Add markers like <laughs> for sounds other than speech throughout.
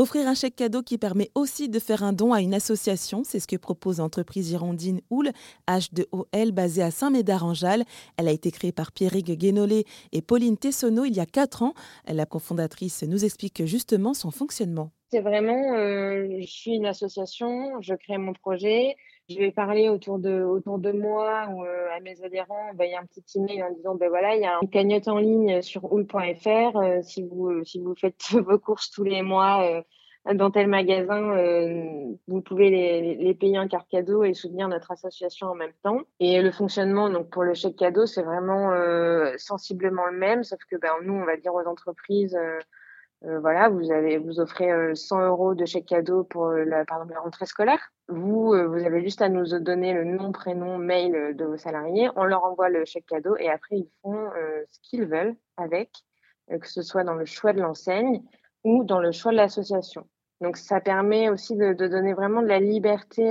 Offrir un chèque cadeau qui permet aussi de faire un don à une association, c'est ce que propose l'entreprise girondine Houl, H2OL, basée à Saint-Médard-en-Jalles. Elle a été créée par Pierrick Guénolé et Pauline Tessonneau il y a quatre ans. La cofondatrice nous explique justement son fonctionnement. C'est vraiment, euh, je suis une association, je crée mon projet, je vais parler autour de, autour de moi ou euh, à mes adhérents, il y a un petit email en disant, ben voilà, il y a une cagnotte en ligne sur oul.fr. Euh, si, vous, euh, si vous faites <laughs> vos courses tous les mois dans tel magasin, vous pouvez les, les payer en carte cadeau et soutenir notre association en même temps. Et le fonctionnement, donc pour le chèque cadeau, c'est vraiment sensiblement le même, sauf que ben, nous, on va dire aux entreprises, euh, voilà, vous avez, vous offrez 100 euh, euros de chèque cadeau pour euh, la, par la rentrée scolaire. Vous, vous avez juste à nous donner le nom, prénom, mail de vos salariés. On leur envoie le chèque cadeau et après ils font ce qu'ils veulent avec, que ce soit dans le choix de l'enseigne ou dans le choix de l'association. Donc ça permet aussi de, de, donner vraiment de la liberté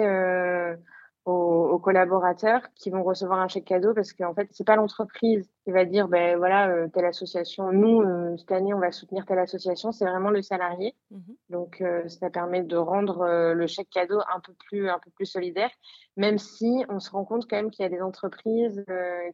aux, collaborateurs qui vont recevoir un chèque cadeau parce qu'en fait, c'est pas l'entreprise qui va dire, ben voilà, euh, telle association, nous, euh, cette année, on va soutenir telle association, c'est vraiment le salarié. Mhm. Donc, euh, ça permet de rendre le chèque cadeau un peu plus, un peu plus solidaire, même si on se rend compte quand même qu'il y a des entreprises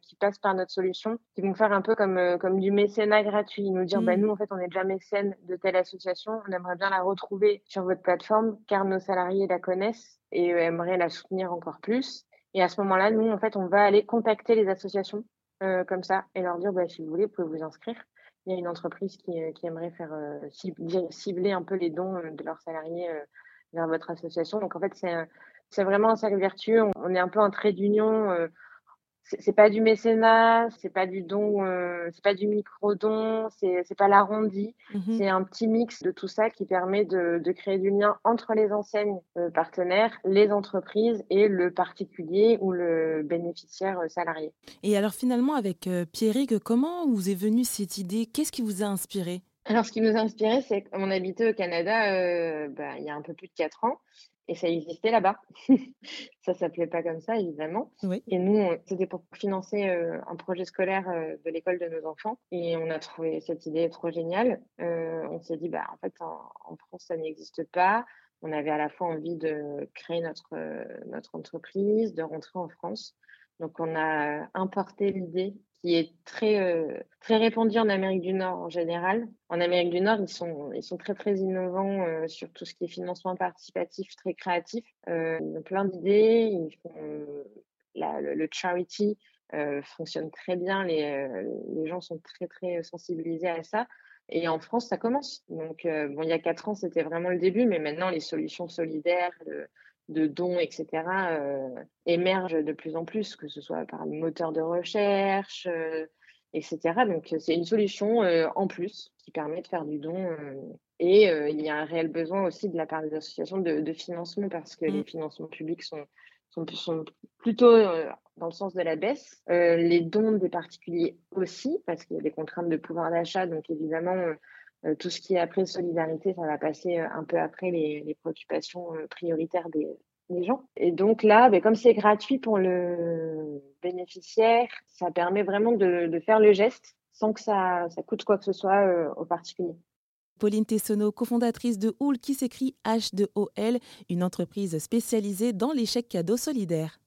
qui passent par notre solution, qui vont faire un peu comme, comme du mécénat gratuit, nous dire, ben nous, en fait, on est déjà mécène de telle association, on aimerait bien la retrouver sur votre plateforme car nos salariés la connaissent et aimerait la soutenir encore plus. Et à ce moment-là, nous, en fait, on va aller contacter les associations euh, comme ça et leur dire, bah, si vous voulez, vous pouvez vous inscrire. Il y a une entreprise qui, euh, aimerait faire euh, cibler un peu les dons de leurs salariés vers votre association. Donc, en fait, c'est vraiment un cercle vertueux. On est un peu un trait d'union c'est pas du mécénat, c'est pas du don, euh, c'est pas du micro-don, c'est pas l'arrondi. Mmh c'est un petit mix de tout ça qui permet de, de créer du lien entre les enseignes euh, partenaires, les entreprises et le particulier ou le bénéficiaire euh, salarié. Et alors finalement, avec Pierrick, comment vous est venue cette idée? Qu'est-ce qui vous a inspiré? Alors, ce qui nous a inspiré, c'est qu'on habitait au Canada bah, il y a un peu plus de quatre ans et ça existait là-bas. <laughs> ça s'appelait pas comme ça, évidemment. Et nous, c'était pour financer euh, un projet scolaire euh, de l'école de nos enfants. Et on a trouvé cette idée trop géniale. Euh, on s'est dit, bah, en fait, en, France, ça n'existe pas. On avait à la fois envie de créer notre, notre entreprise, de rentrer en France. Donc, on a importé l'idée qui est très, euh, très répandu en Amérique du Nord en général. En Amérique du Nord, ils sont, ils sont très, très innovants euh, sur tout ce qui est financement participatif, très créatif. Euh, ils ont plein d'idées. Le, charity fonctionne très bien. Les, les gens sont très, très sensibilisés à ça. Et en France, ça commence. Donc, bon, il y a quatre ans, c'était vraiment le début, mais maintenant, les solutions solidaires, de dons, etc., euh, émergent de plus en plus, que ce soit par les moteurs de recherche, euh, etc. Donc, c'est une solution euh, en plus qui permet de faire du don. et il y a un réel besoin aussi de la part des associations de, financement parce que les mmh. financements publics sont, sont, sont plutôt dans le sens de la baisse. les dons des particuliers aussi, parce qu'il y a des contraintes de pouvoir d'achat. Donc, évidemment, euh, tout ce qui est après solidarité, ça va passer euh, un peu après les, préoccupations euh, prioritaires des, gens. Et donc là, ben, comme c'est gratuit pour le bénéficiaire, ça permet vraiment de, faire le geste sans que ça, ça coûte quoi que ce soit aux particuliers. Pauline Tessonneau, cofondatrice de Houl, qui s'écrit H2OL, une entreprise spécialisée dans l'échec cadeau solidaire.